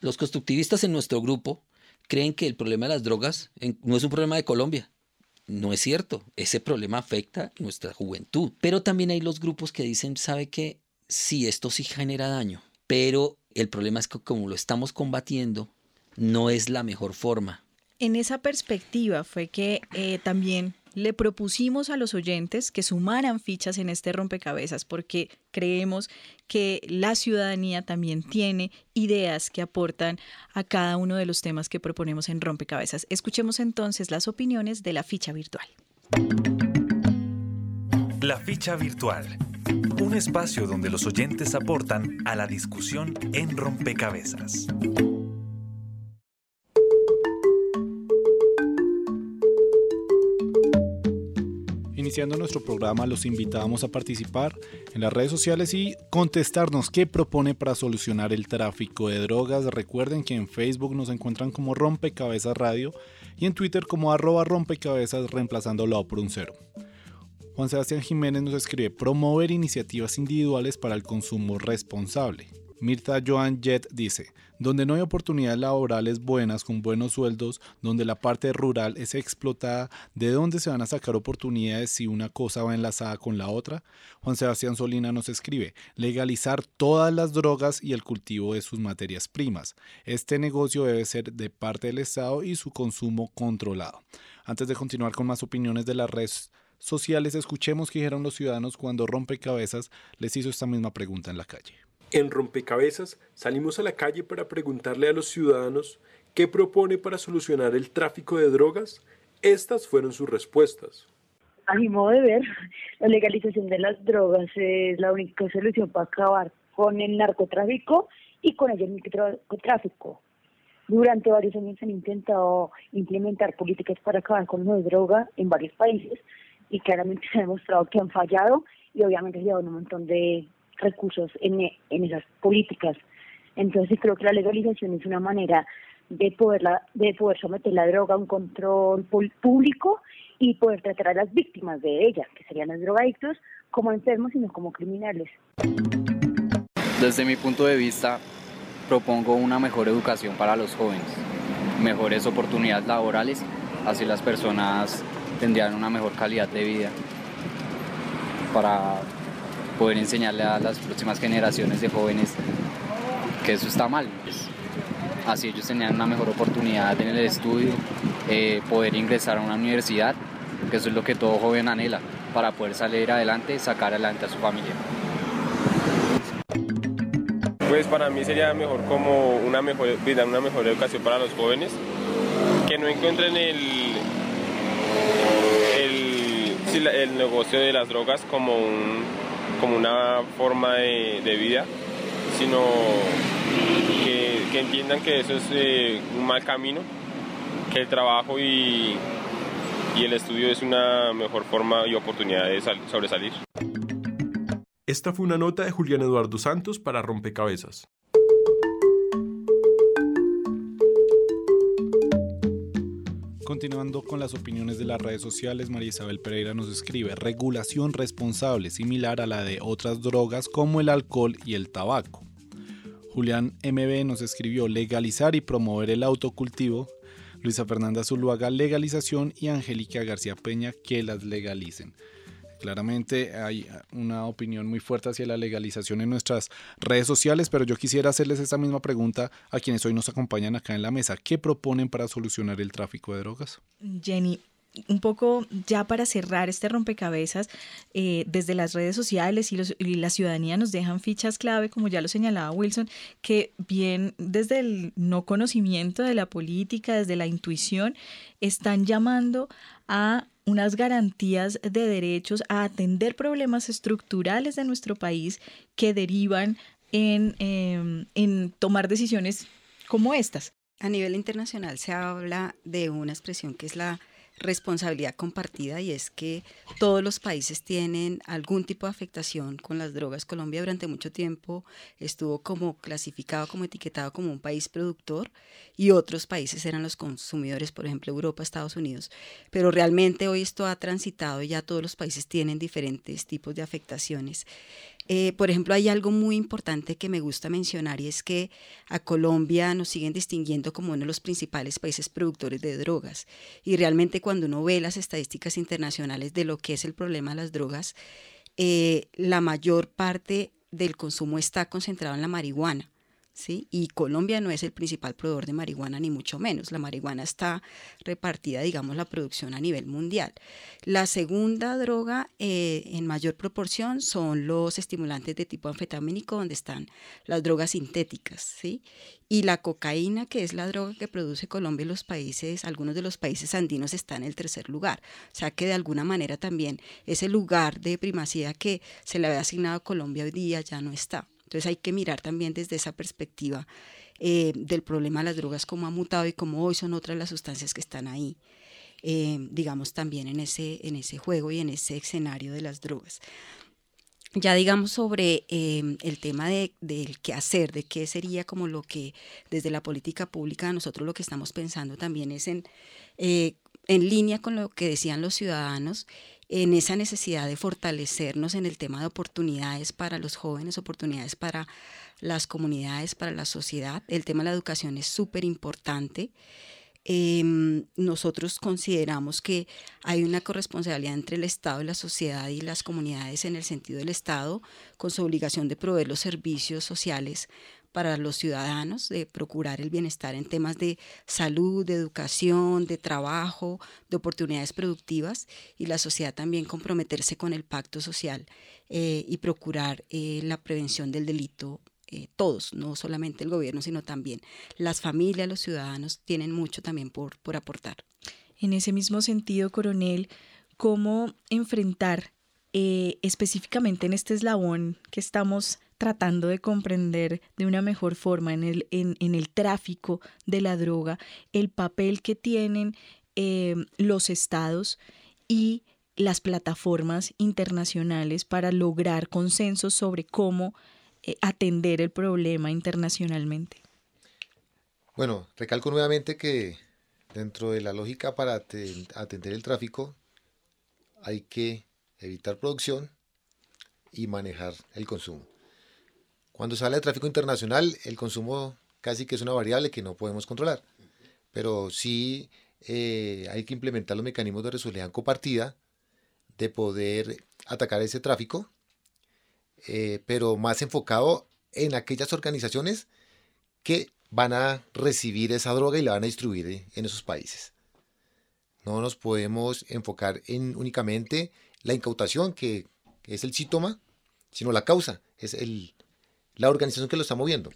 Los constructivistas en nuestro grupo creen que el problema de las drogas no es un problema de Colombia. No es cierto, ese problema afecta nuestra juventud. Pero también hay los grupos que dicen, ¿sabe que Sí, esto sí genera daño, pero el problema es que como lo estamos combatiendo, no es la mejor forma. En esa perspectiva fue que eh, también le propusimos a los oyentes que sumaran fichas en este rompecabezas porque creemos que la ciudadanía también tiene ideas que aportan a cada uno de los temas que proponemos en rompecabezas. Escuchemos entonces las opiniones de la ficha virtual. La ficha virtual. Un espacio donde los oyentes aportan a la discusión en rompecabezas. Nuestro programa, los invitamos a participar en las redes sociales y contestarnos qué propone para solucionar el tráfico de drogas. Recuerden que en Facebook nos encuentran como Rompecabezas Radio y en Twitter como arroba rompecabezas reemplazándolo por un cero. Juan Sebastián Jiménez nos escribe promover iniciativas individuales para el consumo responsable. Mirta Joan Jet dice, donde no hay oportunidades laborales buenas con buenos sueldos, donde la parte rural es explotada, ¿de dónde se van a sacar oportunidades si una cosa va enlazada con la otra? Juan Sebastián Solina nos escribe, legalizar todas las drogas y el cultivo de sus materias primas. Este negocio debe ser de parte del Estado y su consumo controlado. Antes de continuar con más opiniones de las redes sociales, escuchemos qué dijeron los ciudadanos cuando Rompecabezas les hizo esta misma pregunta en la calle. En Rompecabezas salimos a la calle para preguntarle a los ciudadanos qué propone para solucionar el tráfico de drogas. Estas fueron sus respuestas. A mi modo de ver, la legalización de las drogas es la única solución para acabar con el narcotráfico y con el microtráfico. Durante varios años han intentado implementar políticas para acabar con la droga en varios países y claramente se ha demostrado que han fallado y obviamente ha llevado un montón de recursos en, en esas políticas. Entonces creo que la legalización es una manera de poderla, de poder someter la droga a un control público y poder tratar a las víctimas de ella, que serían los drogadictos, como enfermos y no como criminales. Desde mi punto de vista, propongo una mejor educación para los jóvenes, mejores oportunidades laborales, así las personas tendrían una mejor calidad de vida para poder enseñarle a las próximas generaciones de jóvenes que eso está mal. Pues. así ellos tenían una mejor oportunidad en el estudio, eh, poder ingresar a una universidad, que eso es lo que todo joven anhela, para poder salir adelante sacar adelante a su familia. Pues para mí sería mejor como una mejor vida, una mejor educación para los jóvenes, que no encuentren el, el negocio de las drogas como un como una forma de, vida, sino que, entiendan que eso es eh, un mal camino, que el trabajo y, y el estudio es una mejor forma y oportunidad de sobresalir. Esta fue una nota de Julián Eduardo Santos para Rompecabezas. Continuando con las opiniones de las redes sociales, María Isabel Pereira nos escribe regulación responsable similar a la de otras drogas como el alcohol y el tabaco. Julián MB nos escribió legalizar y promover el autocultivo. Luisa Fernanda Zuluaga, legalización y Angélica García Peña, que las legalicen. Claramente hay una opinión muy fuerte hacia la legalización en nuestras redes sociales, pero yo quisiera hacerles esta misma pregunta a quienes hoy nos acompañan acá en la mesa. ¿Qué proponen para solucionar el tráfico de drogas? Jenny, un poco ya para cerrar este rompecabezas, eh, desde las redes sociales y, y, la ciudadanía nos dejan fichas clave, como ya lo señalaba Wilson, que bien desde el no conocimiento de la política, desde la intuición, están llamando a unas garantías de derechos, a atender problemas estructurales de nuestro país que derivan en, em, en tomar decisiones como estas. A nivel internacional se habla de una expresión que es la responsabilidad compartida y es que todos los países tienen algún tipo de afectación con las drogas. Colombia durante mucho tiempo estuvo como clasificado, como etiquetado como un país productor y otros países eran los consumidores, por ejemplo Europa, Estados Unidos. Pero realmente hoy esto ha transitado y ya todos los países tienen diferentes tipos de afectaciones. Eh, por ejemplo, hay algo muy importante que me gusta mencionar y es que a Colombia nos siguen distinguiendo como uno de los principales países productores de drogas. Y realmente cuando uno ve las estadísticas internacionales de lo que es el problema de las drogas, eh, la mayor parte del consumo está concentrado en la marihuana. Y Colombia no es el principal proveedor de marihuana, ni mucho menos. La marihuana está repartida, digamos, la producción a nivel mundial. La segunda droga eh, en mayor proporción son los estimulantes de tipo anfetamínico, donde están las drogas sintéticas, ¿sí? Y la cocaína, que es la droga que produce Colombia y los países, algunos de los países andinos, está en el tercer lugar. O sea que de alguna manera también ese lugar de primacía que se le había asignado a Colombia hoy día ya no está. Entonces hay que mirar también desde esa perspectiva eh, del problema de las drogas, cómo ha mutado y cómo hoy son otras las sustancias que están ahí, eh, digamos, también en ese, en ese juego y en ese escenario de las drogas. Ya digamos sobre eh, el tema de, del qué hacer, de qué sería como lo que desde la política pública nosotros lo que estamos pensando también es en, en línea con lo que decían los ciudadanos en esa necesidad de fortalecernos en el tema de oportunidades para los jóvenes, oportunidades para las comunidades, para la sociedad. El tema de la educación es súper importante. Em, nosotros consideramos que hay una corresponsabilidad entre el Estado y la sociedad y las comunidades en el sentido del Estado, con su obligación de proveer los servicios sociales para los ciudadanos, de procurar el bienestar en temas de salud, de educación, de trabajo, de oportunidades productivas y la sociedad también comprometerse con el pacto social eh, y procurar eh, la prevención del delito. Eh, todos, no solamente el gobierno, sino también las familias, los ciudadanos tienen mucho también por, por aportar. En ese mismo sentido, coronel, ¿cómo enfrentar específicamente en este eslabón que estamos tratando de comprender de una mejor forma en el, en, el tráfico de la droga el papel que tienen eh, los estados y las plataformas internacionales para lograr consensos sobre cómo eh, atender el problema internacionalmente. Bueno, recalco nuevamente que dentro de la lógica para atender el tráfico hay que evitar producción y manejar el consumo. Cuando se habla de tráfico internacional, el consumo casi que es una variable que no podemos controlar, pero sí eh, hay que implementar los mecanismos de resolución compartida, de poder atacar ese tráfico, eh, pero más enfocado en aquellas organizaciones que van a recibir esa droga y la van a distribuir en esos países. No nos podemos enfocar en únicamente la incautación, que es el síntoma, sino la causa, es el, la organización que lo está moviendo.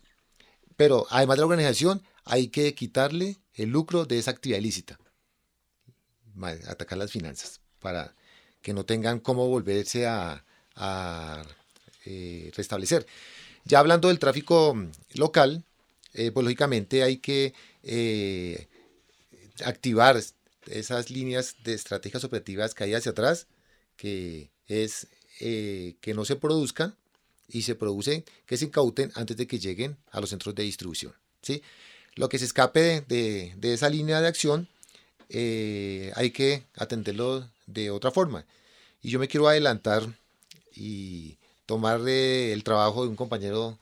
Pero además de la organización, hay que quitarle el lucro de esa actividad ilícita. Atacar las finanzas para que no tengan cómo volverse a, eh, restablecer. Ya hablando del tráfico local, eh, pues lógicamente hay que eh, activar esas líneas de estrategias operativas que hay hacia atrás, que es que no se produzcan y se producen, que se incauten antes de que lleguen a los centros de distribución. ¿sí? Lo que se escape de, de, esa línea de acción eh, hay que atenderlo de otra forma. Y yo me quiero adelantar y tomar el trabajo de un compañero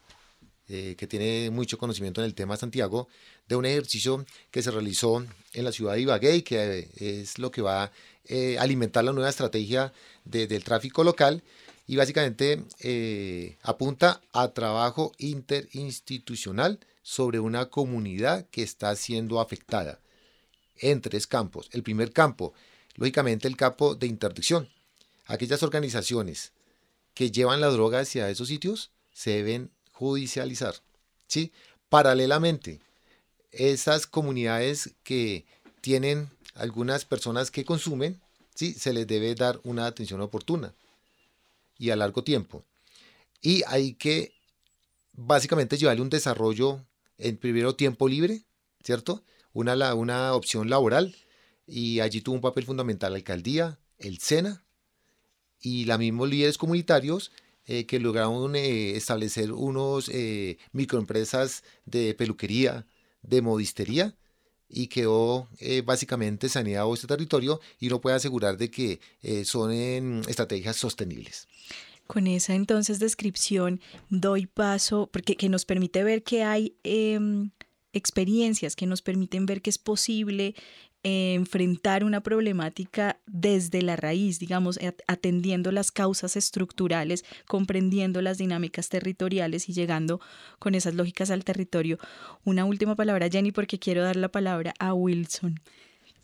eh, que tiene mucho conocimiento en el tema Santiago, de un ejercicio que se realizó en la ciudad de Ibagué y que eh, es lo que va a alimentar la nueva estrategia del tráfico local y básicamente apunta a trabajo interinstitucional sobre una comunidad que está siendo afectada en tres campos. El primer campo, lógicamente el campo de interdicción. Aquellas organizaciones que llevan la droga hacia esos sitios se deben judicializar. ¿sí? Paralelamente, esas comunidades que tienen algunas personas que consumen, ¿sí? se les debe dar una atención oportuna y a largo tiempo. Y hay que básicamente llevarle un desarrollo en primero tiempo libre, ¿cierto? Una, una opción laboral y allí tuvo un papel fundamental la alcaldía, el SENA y los mismos líderes comunitarios eh, que lograron eh, establecer unos eh, microempresas de peluquería, de modistería, y quedó básicamente saneado este territorio y no puede asegurar de que son estrategias sostenibles. Con esa entonces descripción doy paso, porque que nos permite ver que hay em, experiencias que nos permiten ver que es posible enfrentar una problemática desde la raíz, digamos, atendiendo las causas estructurales, comprendiendo las dinámicas territoriales y llegando con esas lógicas al territorio. Una última palabra, Jenny, porque quiero dar la palabra a Wilson.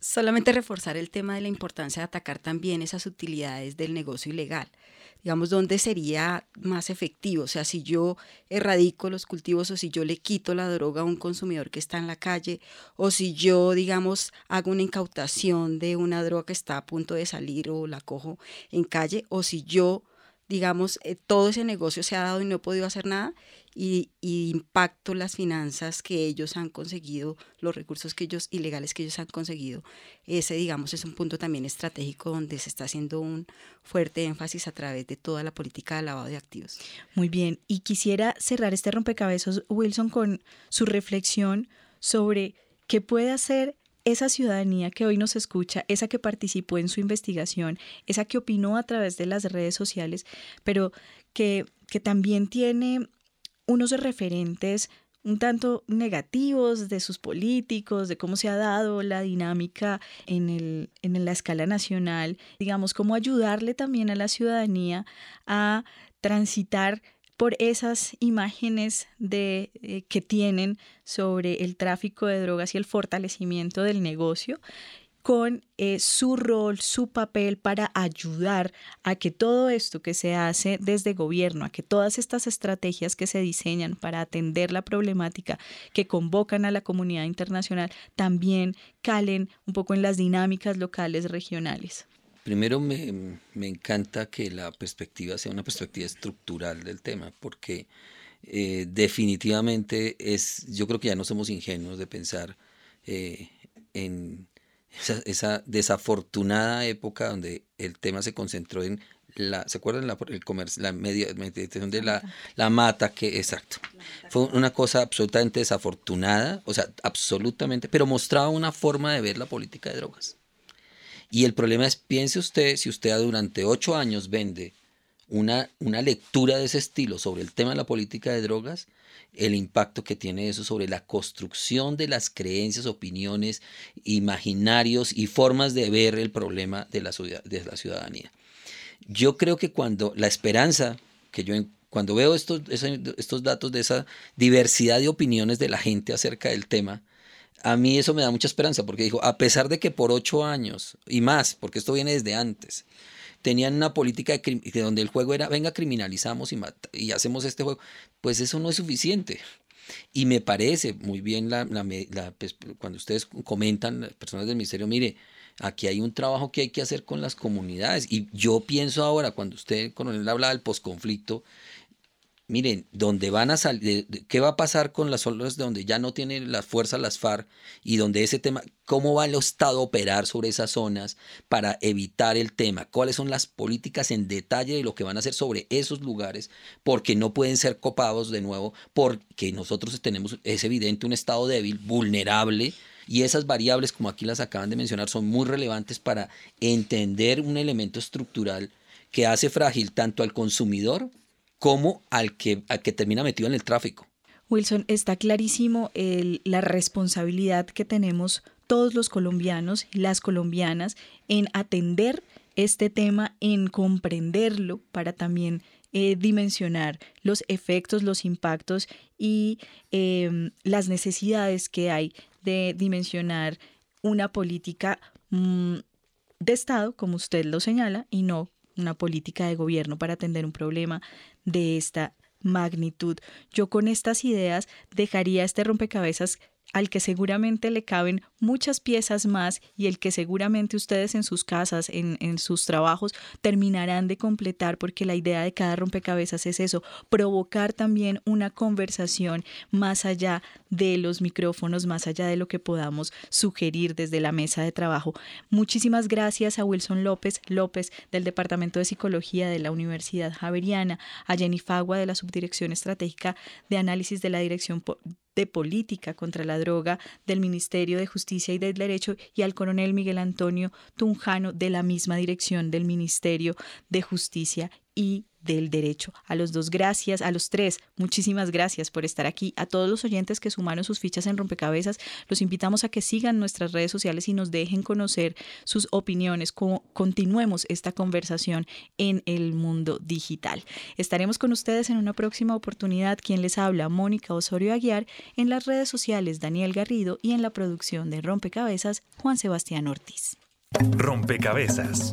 Solamente reforzar el tema de la importancia de atacar también esas utilidades del negocio ilegal digamos, dónde sería más efectivo. O sea, si yo erradico los cultivos o si yo le quito la droga a un consumidor que está en la calle o si yo, digamos, hago una incautación de una droga que está a punto de salir o la cojo en calle o si yo digamos, eh, todo ese negocio se ha dado y no he podido hacer nada y, impacto las finanzas que ellos han conseguido, los recursos que ellos ilegales que ellos han conseguido. Ese, digamos, es un punto también estratégico donde se está haciendo un fuerte énfasis a través de toda la política de lavado de activos. Muy bien, y quisiera cerrar este rompecabezas, Wilson, con su reflexión sobre qué puede hacer esa ciudadanía que hoy nos escucha, esa que participó en su investigación, esa que opinó a través de las redes sociales, pero que, que también tiene unos referentes un tanto negativos de sus políticos, de cómo se ha dado la dinámica en, el, en la escala nacional, digamos, cómo ayudarle también a la ciudadanía a transitar por esas imágenes de, eh, que tienen sobre el tráfico de drogas y el fortalecimiento del negocio con eh, su rol, su papel para ayudar a que todo esto que se hace desde gobierno, a que todas estas estrategias que se diseñan para atender la problemática que convocan a la comunidad internacional también calen un poco en las dinámicas locales regionales. Primero me, encanta que la perspectiva sea una perspectiva estructural del tema, porque eh, definitivamente es, yo creo que ya no somos ingenuos de pensar eh, en esa, desafortunada época donde el tema se concentró en la, ¿se acuerdan? La, el comercio, la media, de la, la mata, que, exacto. Fue una cosa absolutamente desafortunada, o sea, absolutamente, pero mostraba una forma de ver la política de drogas. Y el problema es, piense usted, si usted durante ocho años vende una, una lectura de ese estilo sobre el tema de la política de drogas, el impacto que tiene eso sobre la construcción de las creencias, opiniones, imaginarios y formas de ver el problema de la, de la ciudadanía. Yo creo que cuando la esperanza que yo cuando veo estos, estos datos de esa diversidad de opiniones de la gente acerca del tema, a mí eso me da mucha esperanza, porque dijo, a pesar de que por ocho años y más, porque esto viene desde antes, tenían una política de, donde el juego era, venga, criminalizamos y, y hacemos este juego, pues eso no es suficiente. Y me parece muy bien la, pues, cuando ustedes comentan, personas del ministerio, mire, aquí hay un trabajo que hay que hacer con las comunidades. Y yo pienso ahora, cuando usted, coronel, habla del posconflicto, miren, donde van a salir, ¿qué va a pasar con las zonas donde ya no tienen la fuerza las FARC y donde ese tema, cómo va el Estado a operar sobre esas zonas para evitar el tema? ¿Cuáles son las políticas en detalle de lo que van a hacer sobre esos lugares? Porque no pueden ser copados de nuevo, porque nosotros tenemos, es evidente, un Estado débil, vulnerable. Y esas variables, como aquí las acaban de mencionar, son muy relevantes para entender un elemento estructural que hace frágil tanto al consumidor como al que, al que termina metido en el tráfico. Wilson, está clarísimo la responsabilidad que tenemos todos los colombianos y las colombianas en atender este tema, en comprenderlo para también eh, dimensionar los efectos, los impactos y em, las necesidades que hay de dimensionar una política mm, de Estado, como usted lo señala, y no una política de gobierno para atender un problema de esta magnitud. Yo con estas ideas dejaría este rompecabezas al que seguramente le caben muchas piezas más y el que seguramente ustedes en sus casas, en, en, sus trabajos, terminarán de completar porque la idea de cada rompecabezas es eso, provocar también una conversación más allá de los micrófonos, más allá de lo que podamos sugerir desde la mesa de trabajo. Muchísimas gracias a Wilson López López del Departamento de Psicología de la Universidad Javeriana, a Jenny Fagua de la Subdirección Estratégica de Análisis de la Dirección de Política contra la Droga del Ministerio de Justicia y del Derecho y al coronel Miguel Antonio Tunjano de la misma dirección del Ministerio de Justicia y del derecho. A los dos, gracias. A los tres, muchísimas gracias por estar aquí. A todos los oyentes que sumaron sus fichas en rompecabezas, los invitamos a que sigan nuestras redes sociales y nos dejen conocer sus opiniones. continuemos esta conversación en el mundo digital. Estaremos con ustedes en una próxima oportunidad. Quien les habla, Mónica Osorio Aguiar, en las redes sociales, Daniel Garrido y en la producción de Rompecabezas, Juan Sebastián Ortiz. Rompecabezas